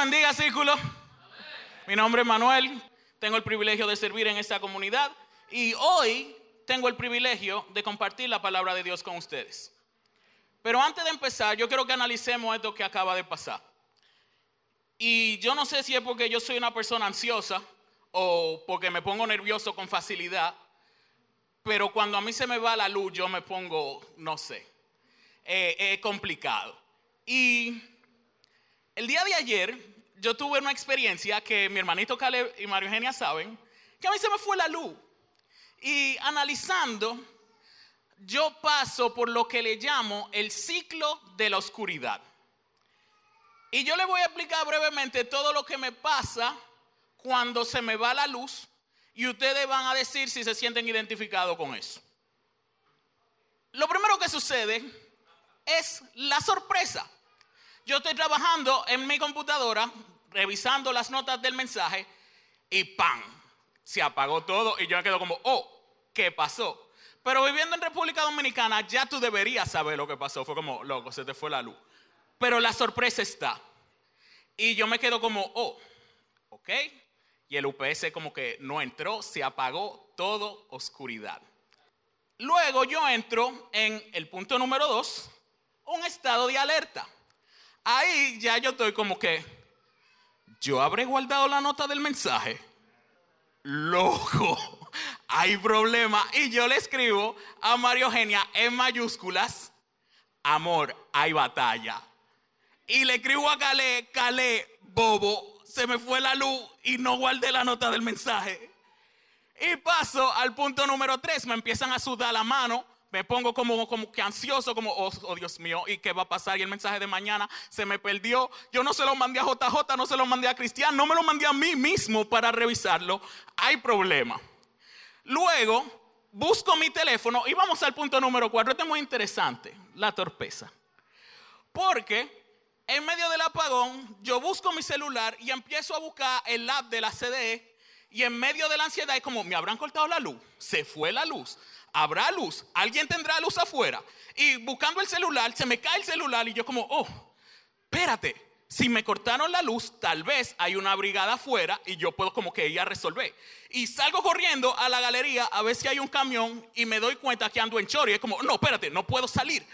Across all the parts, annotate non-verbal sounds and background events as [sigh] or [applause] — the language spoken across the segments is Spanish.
bendiga, círculo. Mi nombre es Manuel. Tengo el privilegio de servir en esta comunidad y hoy tengo el privilegio de compartir la palabra de Dios con ustedes. Pero antes de empezar, yo quiero que analicemos esto que acaba de pasar. Y yo no sé si es porque yo soy una persona ansiosa o porque me pongo nervioso con facilidad, pero cuando a mí se me va la luz, yo me pongo, no sé, eh, es complicado. Y el día de ayer yo tuve una experiencia que mi hermanito Caleb y Mario Eugenia saben, que a mí se me fue la luz. Y analizando, yo paso por lo que le llamo el ciclo de la oscuridad. Y yo le voy a explicar brevemente todo lo que me pasa cuando se me va la luz y ustedes van a decir si se sienten identificados con eso. Lo primero que sucede es la sorpresa. Yo estoy trabajando en mi computadora, revisando las notas del mensaje y ¡pam! Se apagó todo y yo me quedo como, oh, ¿qué pasó? Pero viviendo en República Dominicana ya tú deberías saber lo que pasó. Fue como, loco, se te fue la luz. Pero la sorpresa está. Y yo me quedo como, oh, ok. Y el UPS como que no entró, se apagó todo oscuridad. Luego yo entro en el punto número dos, un estado de alerta. Ahí ya yo estoy como que, yo habré guardado la nota del mensaje. Loco, hay problema. Y yo le escribo a Mario Eugenia en mayúsculas, amor, hay batalla. Y le escribo a Calé, Calé, bobo, se me fue la luz y no guardé la nota del mensaje. Y paso al punto número tres, me empiezan a sudar la mano, me pongo como, como que ansioso, como, oh, oh, Dios mío, ¿y qué va a pasar? Y el mensaje de mañana se me perdió. Yo no se lo mandé a JJ, no se lo mandé a Cristian, no me lo mandé a mí mismo para revisarlo. Hay problema. Luego, busco mi teléfono y vamos al punto número cuatro. Esto es muy interesante, la torpeza. Porque en medio del apagón, yo busco mi celular y empiezo a buscar el app de la CDE. Y en medio de la ansiedad es como, ¿me habrán cortado la luz? Se fue la luz. ¿Habrá luz? ¿Alguien tendrá luz afuera? Y buscando el celular, se me cae el celular y yo como, oh, espérate, si me cortaron la luz, tal vez hay una brigada afuera y yo puedo como que ir a resolver. Y salgo corriendo a la galería a ver si hay un camión y me doy cuenta que ando en chori. Es como, no, espérate, no puedo salir.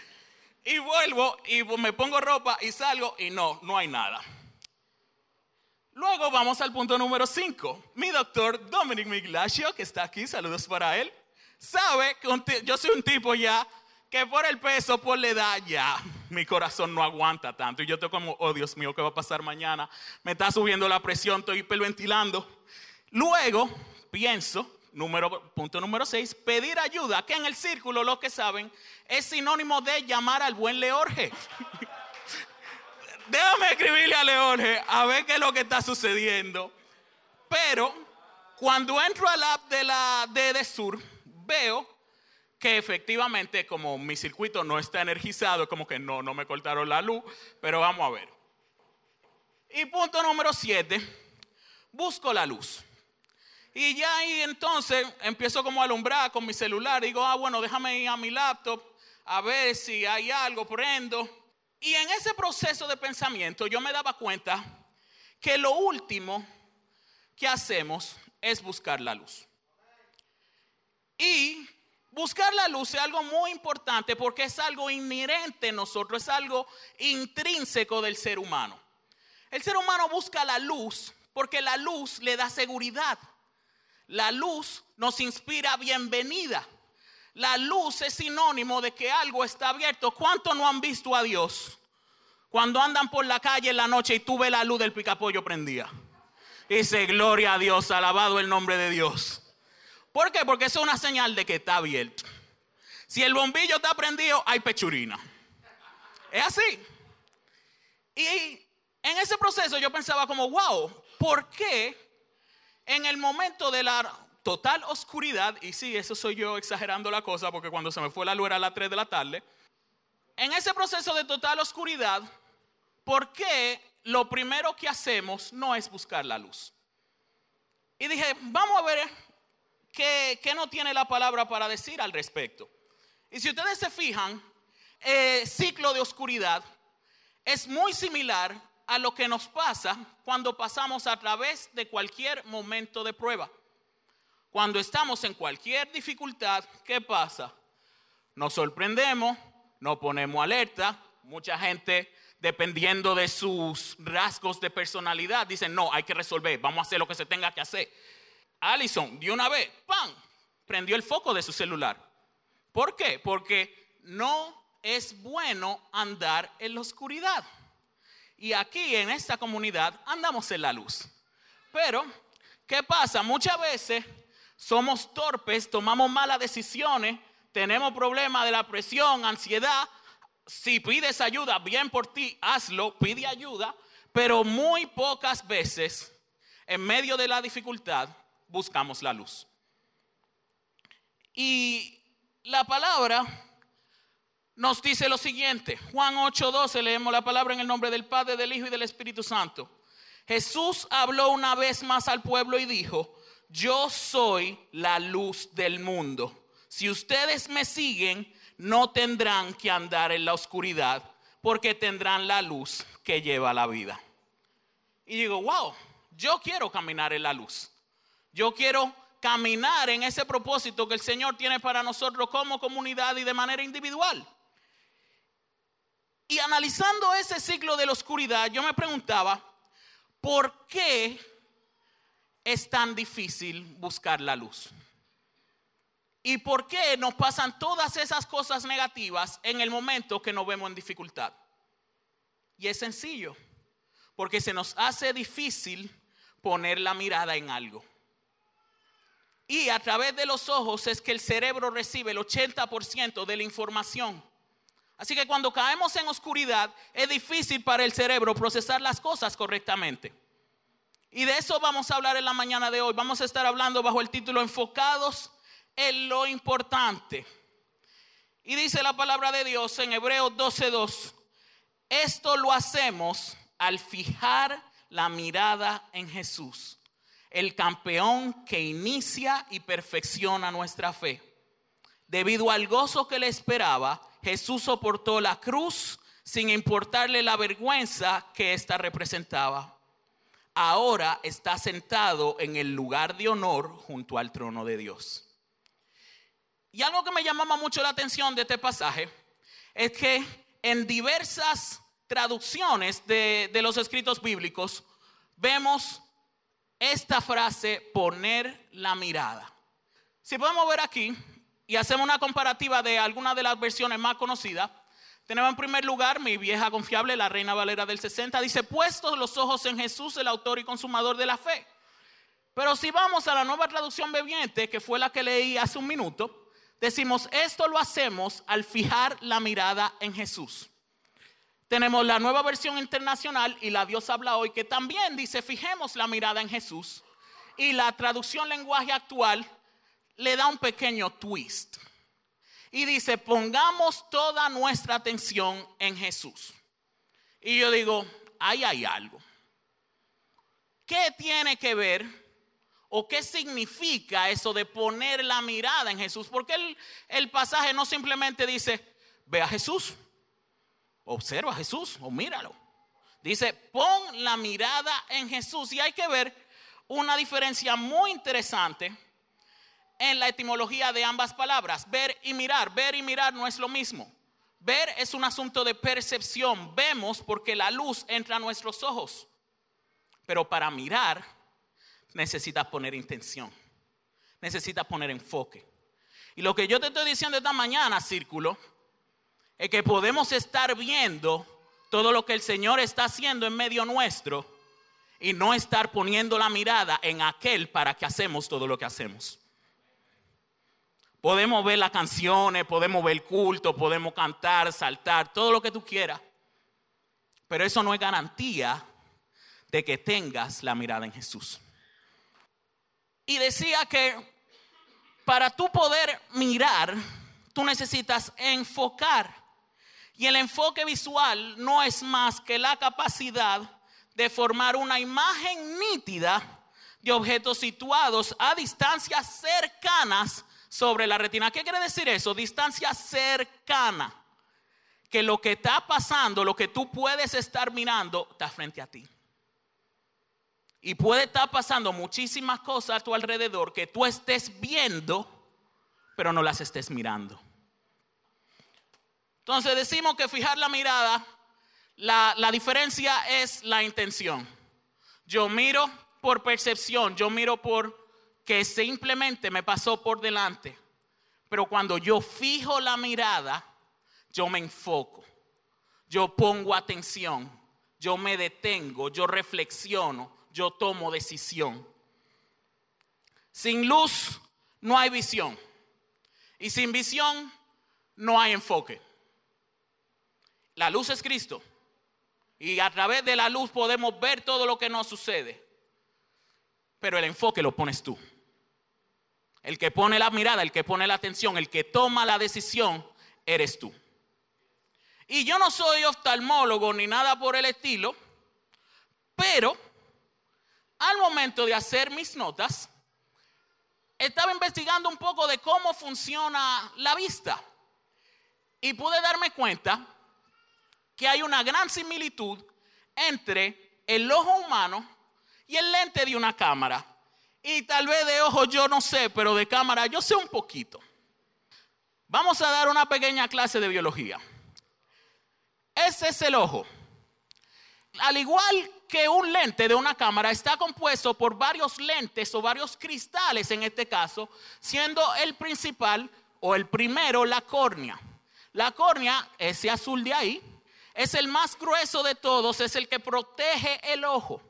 Y vuelvo y me pongo ropa y salgo y no, no hay nada. Luego vamos al punto número 5. Mi doctor Dominic Miglacio, que está aquí, saludos para él, sabe que yo soy un tipo ya que por el peso, por la edad, ya mi corazón no aguanta tanto. Y yo estoy como, oh Dios mío, ¿qué va a pasar mañana? Me está subiendo la presión, estoy hiperventilando. Luego pienso, número, punto número 6, pedir ayuda, que en el círculo, lo que saben, es sinónimo de llamar al buen Leorge. [laughs] Déjame escribirle a Leorge a ver qué es lo que está sucediendo. Pero cuando entro al app de la DD Sur, veo que efectivamente como mi circuito no está energizado, como que no, no me cortaron la luz, pero vamos a ver. Y punto número 7, busco la luz. Y ya ahí entonces empiezo como a alumbrar con mi celular. Digo, ah, bueno, déjame ir a mi laptop a ver si hay algo, prendo. Y en ese proceso de pensamiento yo me daba cuenta que lo último que hacemos es buscar la luz. Y buscar la luz es algo muy importante porque es algo inherente en nosotros, es algo intrínseco del ser humano. El ser humano busca la luz porque la luz le da seguridad. La luz nos inspira bienvenida. La luz es sinónimo de que algo está abierto. ¿Cuántos no han visto a Dios? Cuando andan por la calle en la noche y tú ves la luz del picapollo prendida. Dice, gloria a Dios, alabado el nombre de Dios. ¿Por qué? Porque eso es una señal de que está abierto. Si el bombillo está prendido, hay pechurina. Es así. Y en ese proceso yo pensaba como, wow, ¿por qué en el momento de la total oscuridad, y sí, eso soy yo exagerando la cosa, porque cuando se me fue la luz era a las 3 de la tarde, en ese proceso de total oscuridad, ¿por qué lo primero que hacemos no es buscar la luz? Y dije, vamos a ver qué, no tiene la palabra para decir al respecto. Y si ustedes se fijan, el ciclo de oscuridad es muy similar a lo que nos pasa cuando pasamos a través de cualquier momento de prueba. Cuando estamos en cualquier dificultad, ¿qué pasa? Nos sorprendemos, nos ponemos alerta. Mucha gente, dependiendo de sus rasgos de personalidad, dicen, no, hay que resolver, vamos a hacer lo que se tenga que hacer. Allison, de una vez, ¡pam! Prendió el foco de su celular. ¿Por qué? Porque no es bueno andar en la oscuridad. Y aquí en esta comunidad andamos en la luz. Pero, ¿qué pasa? Muchas veces somos torpes, tomamos malas decisiones, tenemos problemas de la presión, ansiedad. Si pides ayuda, bien por ti, hazlo, pide ayuda. Pero muy pocas veces, en medio de la dificultad, buscamos la luz. Y la palabra nos dice lo siguiente. Juan 8:12 leemos la palabra en el nombre del Padre, del Hijo y del Espíritu Santo. Jesús habló una vez más al pueblo y dijo, yo soy la luz del mundo. Si ustedes me siguen, no tendrán que andar en la oscuridad, porque tendrán la luz que lleva la vida. Y digo, wow, yo quiero caminar en la luz. Yo quiero caminar en ese propósito que el Señor tiene para nosotros como comunidad y de manera individual. Y analizando ese ciclo de la oscuridad, yo me preguntaba, ¿por qué es tan difícil buscar la luz? ¿Y por qué nos pasan todas esas cosas negativas en el momento que nos vemos en dificultad? Y es sencillo, porque se nos hace difícil poner la mirada en algo. Y a través de los ojos es que el cerebro recibe el 80% de la información. Así que cuando caemos en oscuridad es difícil para el cerebro procesar las cosas correctamente. Y de eso vamos a hablar en la mañana de hoy. Vamos a estar hablando bajo el título Enfocados en lo importante. Y dice la palabra de Dios en Hebreos 12:2. Esto lo hacemos al fijar la mirada en Jesús, el campeón que inicia y perfecciona nuestra fe. Debido al gozo que le esperaba, Jesús soportó la cruz sin importarle la vergüenza que ésta representaba. Ahora está sentado en el lugar de honor junto al trono de Dios. Y algo que me llamaba mucho la atención de este pasaje es que en diversas traducciones de, de los escritos bíblicos vemos esta frase, poner la mirada. Si podemos ver aquí, y hacemos una comparativa de algunas de las versiones más conocidas, tenemos en primer lugar mi vieja confiable, la Reina Valera del 60, dice, puestos los ojos en Jesús, el autor y consumador de la fe. Pero si vamos a la nueva traducción bebiente, que fue la que leí hace un minuto, decimos, esto lo hacemos al fijar la mirada en Jesús. Tenemos la nueva versión internacional y la Dios habla hoy, que también dice, fijemos la mirada en Jesús. Y la traducción lenguaje actual le da un pequeño twist. Y dice, pongamos toda nuestra atención en Jesús. Y yo digo, ahí hay algo. ¿Qué tiene que ver o qué significa eso de poner la mirada en Jesús? Porque el, el pasaje no simplemente dice, ve a Jesús, observa a Jesús o míralo. Dice, pon la mirada en Jesús. Y hay que ver una diferencia muy interesante en la etimología de ambas palabras. Ver y mirar. Ver y mirar no es lo mismo. Ver es un asunto de percepción. Vemos porque la luz entra a nuestros ojos. Pero para mirar necesitas poner intención. Necesitas poner enfoque. Y lo que yo te estoy diciendo esta mañana, círculo, es que podemos estar viendo todo lo que el Señor está haciendo en medio nuestro y no estar poniendo la mirada en aquel para que hacemos todo lo que hacemos. Podemos ver las canciones, podemos ver el culto, podemos cantar, saltar, todo lo que tú quieras. Pero eso no es garantía de que tengas la mirada en Jesús. Y decía que para tú poder mirar, tú necesitas enfocar. Y el enfoque visual no es más que la capacidad de formar una imagen nítida de objetos situados a distancias cercanas sobre la retina. ¿Qué quiere decir eso? Distancia cercana. que lo que está pasando, lo que tú puedes estar mirando, está frente a ti. Y puede estar pasando muchísimas cosas a tu alrededor que tú estés viendo, pero no las estés mirando. Entonces decimos que fijar la mirada, la, diferencia es la intención. Yo miro por percepción, yo miro por que simplemente me pasó por delante. Pero cuando yo fijo la mirada, yo me enfoco, yo pongo atención, yo me detengo, yo reflexiono, yo tomo decisión. Sin luz no hay visión. Y sin visión no hay enfoque. La luz es Cristo. Y a través de la luz podemos ver todo lo que nos sucede. Pero el enfoque lo pones tú. El que pone la mirada, el que pone la atención, el que toma la decisión, eres tú. Y yo no soy oftalmólogo ni nada por el estilo, pero al momento de hacer mis notas, estaba investigando un poco de cómo funciona la vista. Y pude darme cuenta que hay una gran similitud entre el ojo humano y el lente de una cámara. Y tal vez de ojo yo no sé, pero de cámara yo sé un poquito. Vamos a dar una pequeña clase de biología. Ese es el ojo. Al igual que un lente de una cámara está compuesto por varios lentes o varios cristales en este caso, siendo el principal o el primero la córnea. La córnea, ese azul de ahí, es el más grueso de todos, es el que protege el ojo.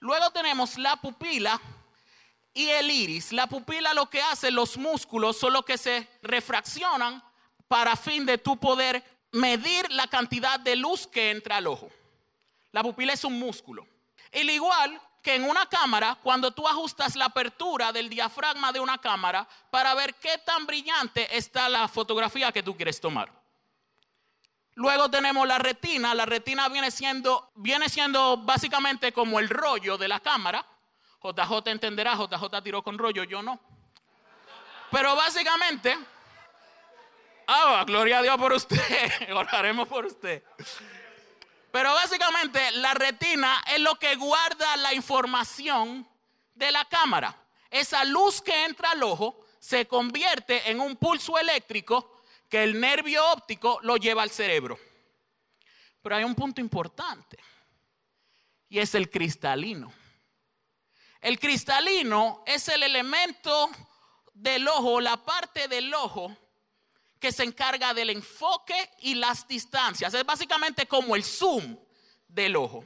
Luego tenemos la pupila, y el iris. La pupila lo que hace, los músculos son los que se refraccionan para fin de tu poder medir la cantidad de luz que entra al ojo. La pupila es un músculo. Y igual que en una cámara, cuando tú ajustas la apertura del diafragma de una cámara para ver qué tan brillante está la fotografía que tú quieres tomar. Luego tenemos la retina. La retina viene siendo, viene siendo básicamente como el rollo de la cámara JJ entenderá, JJ tiró con rollo, yo no. Pero básicamente, ah, gloria a Dios por usted, [laughs] oraremos por usted. Pero básicamente la retina es lo que guarda la información de la cámara. Esa luz que entra al ojo se convierte en un pulso eléctrico que el nervio óptico lo lleva al cerebro. Pero hay un punto importante y es el cristalino. El cristalino es el elemento del ojo, la parte del ojo que se encarga del enfoque y las distancias. Es básicamente como el zoom del ojo.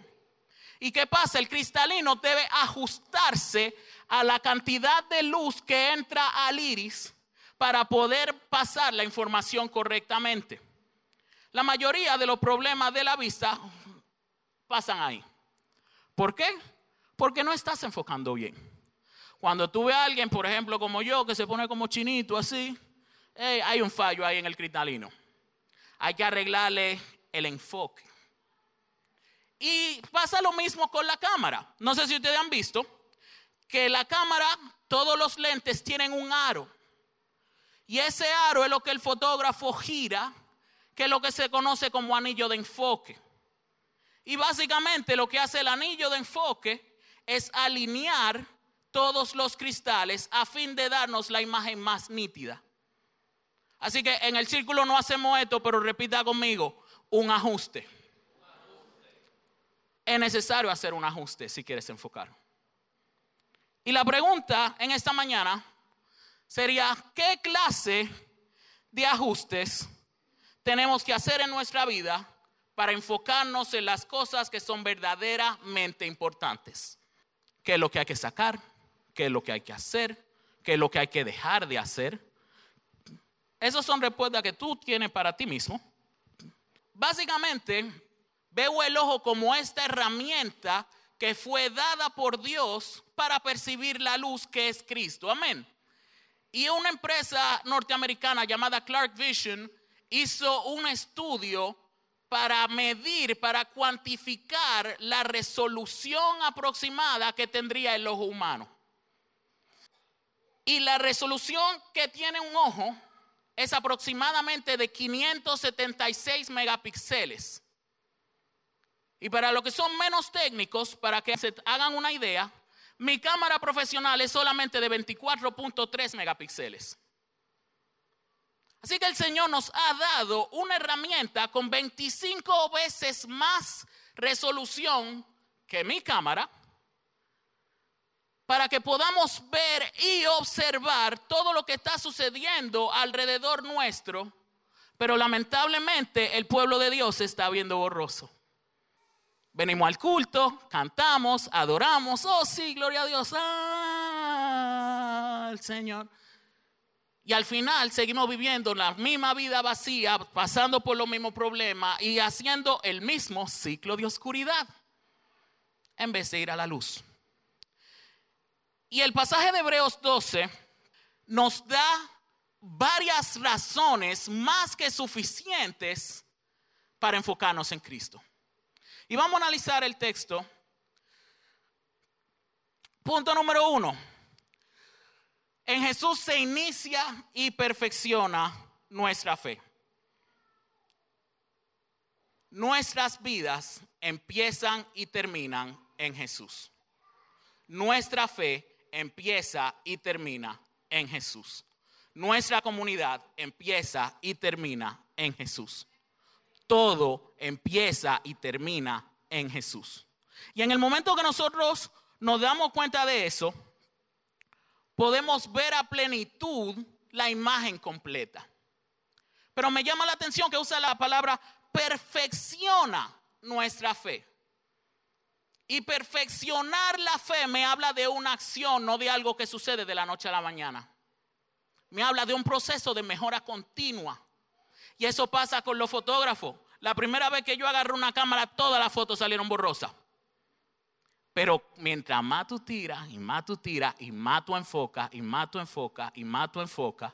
¿Y qué pasa? El cristalino debe ajustarse a la cantidad de luz que entra al iris para poder pasar la información correctamente. La mayoría de los problemas de la vista pasan ahí. ¿Por qué? Porque no estás enfocando bien. Cuando tú ves a alguien, por ejemplo, como yo, que se pone como chinito así, hay un fallo ahí en el cristalino. Hay que arreglarle el enfoque. Y pasa lo mismo con la cámara. No sé si ustedes han visto que la cámara, todos los lentes tienen un aro. Y ese aro es lo que el fotógrafo gira, que es lo que se conoce como anillo de enfoque. Y básicamente lo que hace el anillo de enfoque es alinear todos los cristales a fin de darnos la imagen más nítida. Así que en el círculo no hacemos esto, pero repita conmigo, un ajuste. Es necesario hacer un ajuste si quieres enfocar. Y la pregunta en esta mañana sería, ¿qué clase de ajustes tenemos que hacer en nuestra vida para enfocarnos en las cosas que son verdaderamente importantes? qué es lo que hay que sacar, qué es lo que hay que hacer, qué es lo que hay que dejar de hacer. Esas son respuestas que tú tienes para ti mismo. Básicamente, veo el ojo como esta herramienta que fue dada por Dios para percibir la luz que es Cristo. Amén. Y una empresa norteamericana llamada Clark Vision hizo un estudio para medir, para cuantificar la resolución aproximada que tendría el ojo humano. Y la resolución que tiene un ojo es aproximadamente de 576 megapíxeles. Y para los que son menos técnicos, para que se hagan una idea, mi cámara profesional es solamente de 24.3 megapíxeles. Así que el Señor nos ha dado una herramienta con 25 veces más resolución que mi cámara para que podamos ver y observar todo lo que está sucediendo alrededor nuestro, pero lamentablemente el pueblo de Dios está viendo borroso. Venimos al culto, cantamos, adoramos, oh sí, gloria a Dios, al Señor. Y al final seguimos viviendo la misma vida vacía, pasando por los mismos problemas y haciendo el mismo ciclo de oscuridad en vez de ir a la luz. Y el pasaje de Hebreos 12 nos da varias razones más que suficientes para enfocarnos en Cristo. Y vamos a analizar el texto. Punto número uno. En Jesús se inicia y perfecciona nuestra fe. Nuestras vidas empiezan y terminan en Jesús. Nuestra fe empieza y termina en Jesús. Nuestra comunidad empieza y termina en Jesús. Todo empieza y termina en Jesús. Y en el momento que nosotros nos damos cuenta de eso, podemos ver a plenitud la imagen completa. Pero me llama la atención que usa la palabra perfecciona nuestra fe. Y perfeccionar la fe me habla de una acción, no de algo que sucede de la noche a la mañana. Me habla de un proceso de mejora continua. Y eso pasa con los fotógrafos. La primera vez que yo agarré una cámara, todas las fotos salieron borrosas. Pero mientras más tú tiras y más tú tiras y más tú enfocas y más tú y más tú enfocas,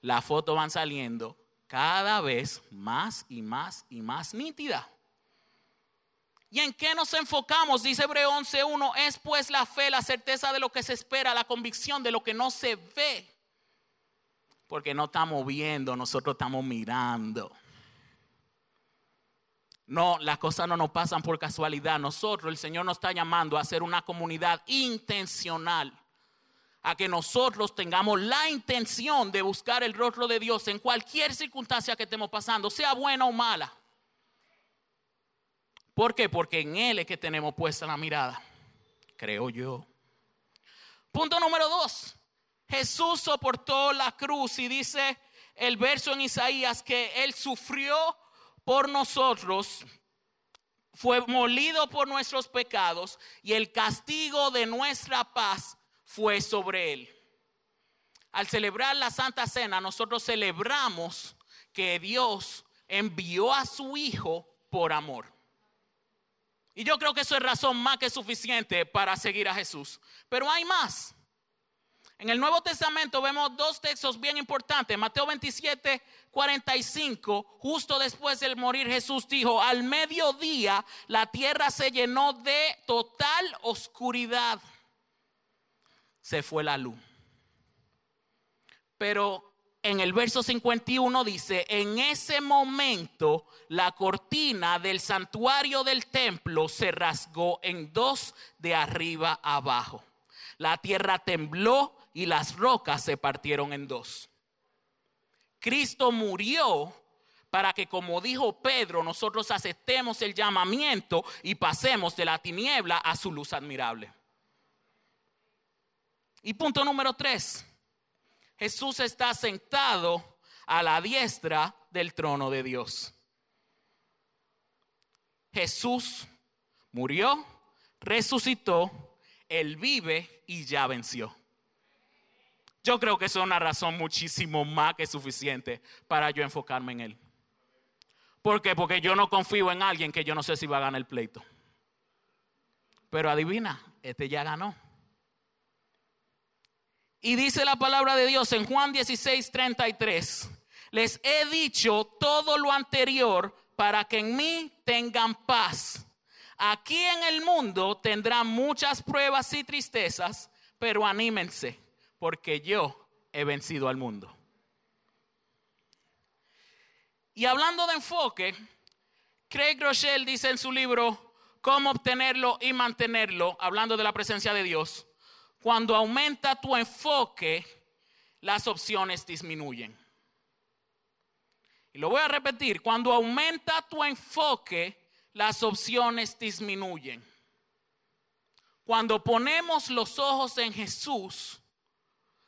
las fotos van saliendo cada vez más y más y más nítidas. ¿Y en qué nos enfocamos? Dice Hebreo 11.1, es pues la fe, la certeza de lo que se espera, la convicción de lo que no se ve. Porque no estamos viendo, nosotros estamos mirando. No, las cosas no nos pasan por casualidad. Nosotros, el Señor nos está llamando a ser una comunidad intencional. A que nosotros tengamos la intención de buscar el rostro de Dios en cualquier circunstancia que estemos pasando, sea buena o mala. ¿Por qué? Porque en Él es que tenemos puesta la mirada, creo yo. Punto número dos. Jesús soportó la cruz y dice el verso en Isaías que Él sufrió por nosotros, fue molido por nuestros pecados y el castigo de nuestra paz fue sobre él. Al celebrar la Santa Cena, nosotros celebramos que Dios envió a su Hijo por amor. Y yo creo que eso es razón más que suficiente para seguir a Jesús. Pero hay más. En el Nuevo Testamento vemos dos textos bien importantes. Mateo 27, 45, justo después del morir Jesús dijo, al mediodía la tierra se llenó de total oscuridad. Se fue la luz. Pero en el verso 51 dice, en ese momento la cortina del santuario del templo se rasgó en dos de arriba abajo. La tierra tembló y las rocas se partieron en dos. Cristo murió para que, como dijo Pedro, nosotros aceptemos el llamamiento y pasemos de la tiniebla a su luz admirable. Y punto número tres, Jesús está sentado a la diestra del trono de Dios. Jesús murió, resucitó, él vive y ya venció. Yo creo que eso es una razón muchísimo más que suficiente para yo enfocarme en Él. ¿Por qué? Porque yo no confío en alguien que yo no sé si va a ganar el pleito. Pero adivina, este ya ganó. Y dice la palabra de Dios en Juan 16, 33. Les he dicho todo lo anterior para que en mí tengan paz. Aquí en el mundo tendrán muchas pruebas y tristezas, pero anímense porque yo he vencido al mundo. Y hablando de enfoque, Craig Rochelle dice en su libro Cómo obtenerlo y mantenerlo, hablando de la presencia de Dios, cuando aumenta tu enfoque, las opciones disminuyen. Y lo voy a repetir, cuando aumenta tu enfoque, las opciones disminuyen. Cuando ponemos los ojos en Jesús,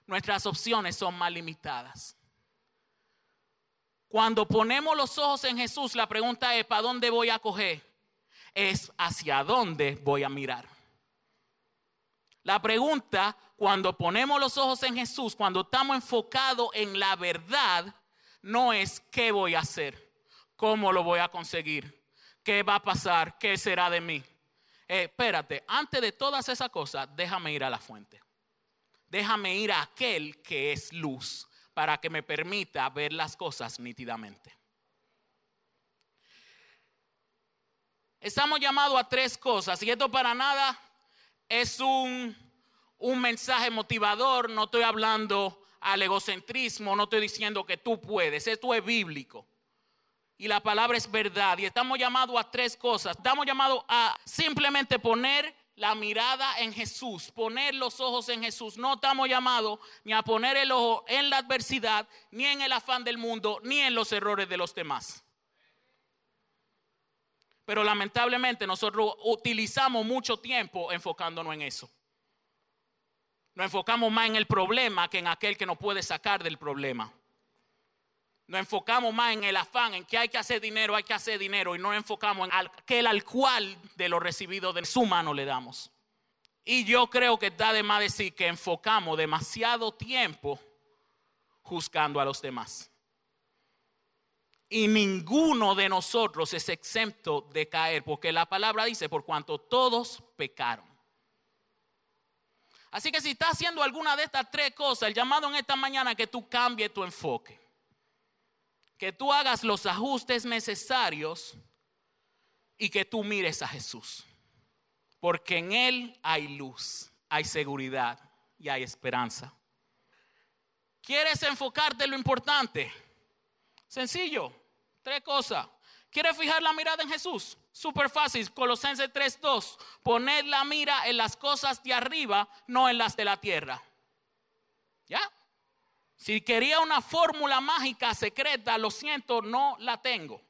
nuestras opciones son más limitadas. Cuando ponemos los ojos en Jesús, la pregunta es, ¿para dónde voy a coger? Es hacia dónde voy a mirar. La pregunta, cuando ponemos los ojos en Jesús, cuando estamos enfocados en la verdad, no es qué voy a hacer, cómo lo voy a conseguir, qué va a pasar, qué será de mí. Eh, espérate, antes de todas esas cosas, déjame ir a la fuente. Déjame ir a aquel que es luz para que me permita ver las cosas nítidamente. Estamos llamados a tres cosas y esto para nada es un, un mensaje motivador, no estoy hablando al egocentrismo, no estoy diciendo que tú puedes, esto es bíblico. Y la palabra es verdad. Y estamos llamados a tres cosas. Estamos llamados a simplemente poner la mirada en Jesús, poner los ojos en Jesús. No estamos llamados ni a poner el ojo en la adversidad, ni en el afán del mundo, ni en los errores de los demás. Pero lamentablemente nosotros utilizamos mucho tiempo enfocándonos en eso. Nos enfocamos más en el problema que en aquel que nos puede sacar del problema. Nos enfocamos más en el afán, en que hay que hacer dinero, hay que hacer dinero, y no enfocamos en aquel al cual de lo recibido de su mano le damos. Y yo creo que está de más decir que enfocamos demasiado tiempo juzgando a los demás. Y ninguno de nosotros es exento de caer, porque la palabra dice, por cuanto todos pecaron. Así que si estás haciendo alguna de estas tres cosas, el llamado en esta mañana que tú cambies tu enfoque. Que tú hagas los ajustes necesarios y que tú mires a Jesús. Porque en Él hay luz, hay seguridad y hay esperanza. ¿Quieres enfocarte en lo importante? Sencillo, tres cosas. ¿Quieres fijar la mirada en Jesús? Súper fácil, Colosenses 3.2. Poner la mira en las cosas de arriba, no en las de la tierra. Si quería una fórmula mágica secreta, lo siento, no la tengo.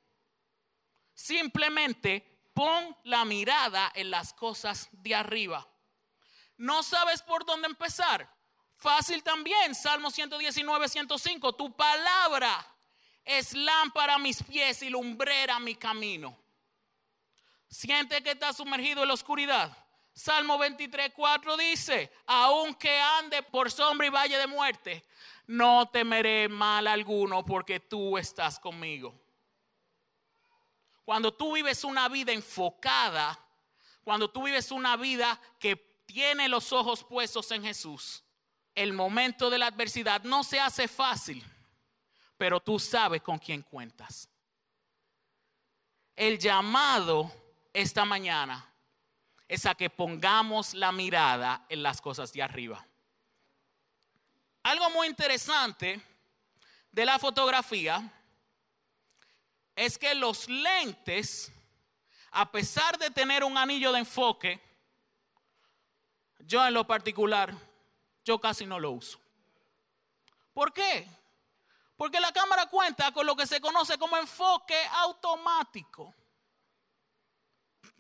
Simplemente pon la mirada en las cosas de arriba. ¿No sabes por dónde empezar? Fácil también, Salmo 119, 105. Tu palabra es lámpara a mis pies y lumbrera mi camino. Siente que está sumergido en la oscuridad. Salmo 23, 4 dice, aunque ande por sombra y valle de muerte, no temeré mal alguno porque tú estás conmigo. Cuando tú vives una vida enfocada, cuando tú vives una vida que tiene los ojos puestos en Jesús, el momento de la adversidad no se hace fácil pero tú sabes con quién cuentas. El llamado esta mañana es a que pongamos la mirada en las cosas de arriba. Algo muy interesante de la fotografía es que los lentes, a pesar de tener un anillo de enfoque, yo en lo particular, yo casi no lo uso. ¿Por qué? Porque la cámara cuenta con lo que se conoce como enfoque automático.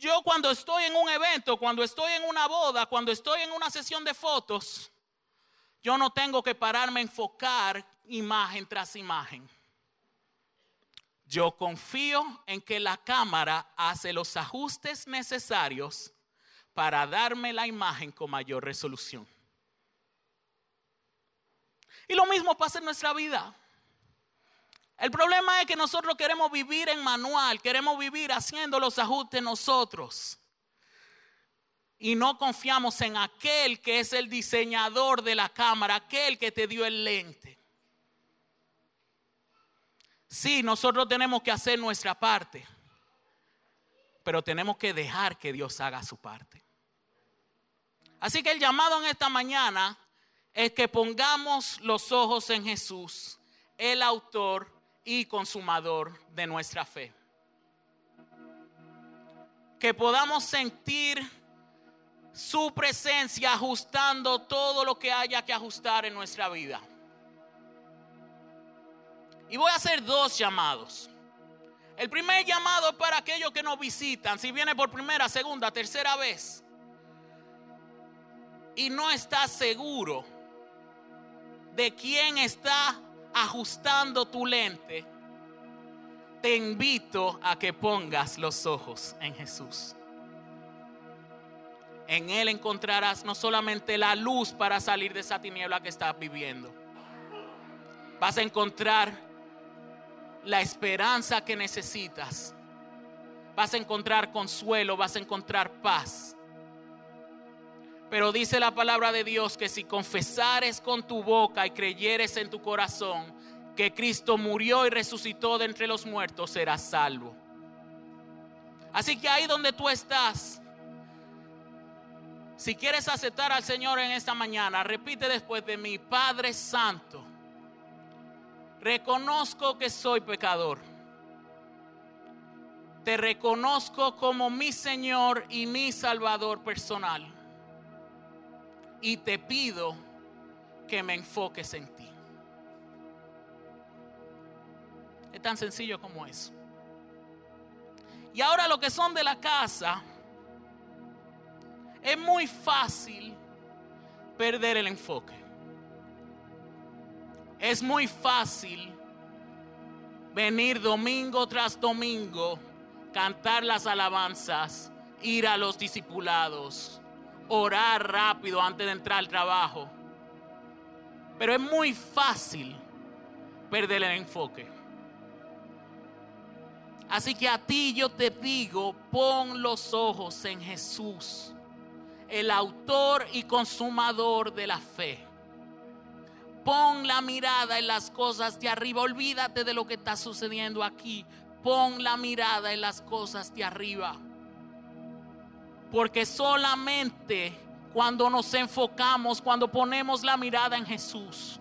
Yo cuando estoy en un evento, cuando estoy en una boda, cuando estoy en una sesión de fotos, yo no tengo que pararme a enfocar imagen tras imagen. Yo confío en que la cámara hace los ajustes necesarios para darme la imagen con mayor resolución. Y lo mismo pasa en nuestra vida. El problema es que nosotros queremos vivir en manual, queremos vivir haciendo los ajustes nosotros. Y no confiamos en aquel que es el diseñador de la cámara, aquel que te dio el lente. Sí, nosotros tenemos que hacer nuestra parte, pero tenemos que dejar que Dios haga su parte. Así que el llamado en esta mañana es que pongamos los ojos en Jesús, el autor y consumador de nuestra fe. Que podamos sentir su presencia ajustando todo lo que haya que ajustar en nuestra vida. Y voy a hacer dos llamados. El primer llamado es para aquellos que nos visitan, si viene por primera, segunda, tercera vez y no estás seguro de quién está ajustando tu lente, te invito a que pongas los ojos en Jesús. En Él encontrarás no solamente la luz para salir de esa tiniebla que estás viviendo, vas a encontrar la esperanza que necesitas, vas a encontrar consuelo, vas a encontrar paz. Pero dice la palabra de Dios que si confesares con tu boca y creyeres en tu corazón que Cristo murió y resucitó de entre los muertos, serás salvo. Así que ahí donde tú estás, si quieres aceptar al Señor en esta mañana, repite después de mí, Padre Santo, reconozco que soy pecador. Te reconozco como mi Señor y mi Salvador personal y te pido que me enfoques en ti. Es tan sencillo como eso. Y ahora lo que son de la casa, es muy fácil perder el enfoque. Es muy fácil venir domingo tras domingo, cantar las alabanzas, ir a los discipulados, orar rápido antes de entrar al trabajo. Pero es muy fácil perder el enfoque. Así que a ti yo te digo, pon los ojos en Jesús, el autor y consumador de la fe. Pon la mirada en las cosas de arriba. Olvídate de lo que está sucediendo aquí. Pon la mirada en las cosas de arriba. Porque solamente cuando nos enfocamos, cuando ponemos la mirada en Jesús,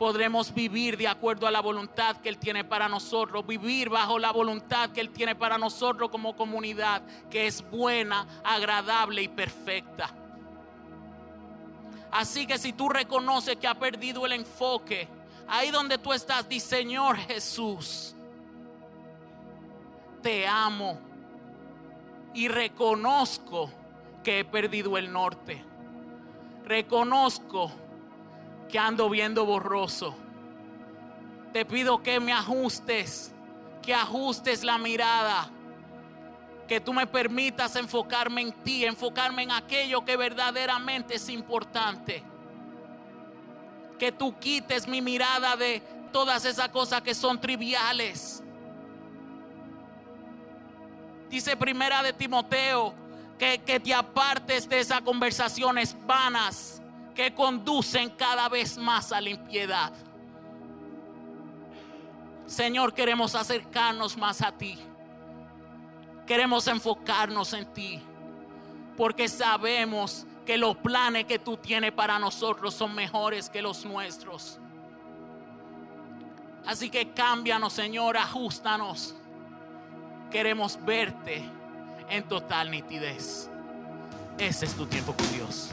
podremos vivir de acuerdo a la voluntad que Él tiene para nosotros, vivir bajo la voluntad que Él tiene para nosotros como comunidad, que es buena, agradable y perfecta. Así que si tú reconoces que ha perdido el enfoque, ahí donde tú estás, di Señor Jesús, te amo y reconozco que he perdido el norte. Reconozco que ando viendo borroso. Te pido que me ajustes, que ajustes la mirada, que tú me permitas enfocarme en ti, enfocarme en aquello que verdaderamente es importante. Que tú quites mi mirada de todas esas cosas que son triviales Dice primera de Timoteo que, que te apartes de esas conversaciones vanas que conducen cada vez más a la impiedad. Señor, queremos acercarnos más a ti. Queremos enfocarnos en ti. Porque sabemos que los planes que tú tienes para nosotros son mejores que los nuestros. Así que cámbianos, Señor, ajustanos queremos verte en total nitidez. Ese es tu tiempo con Dios.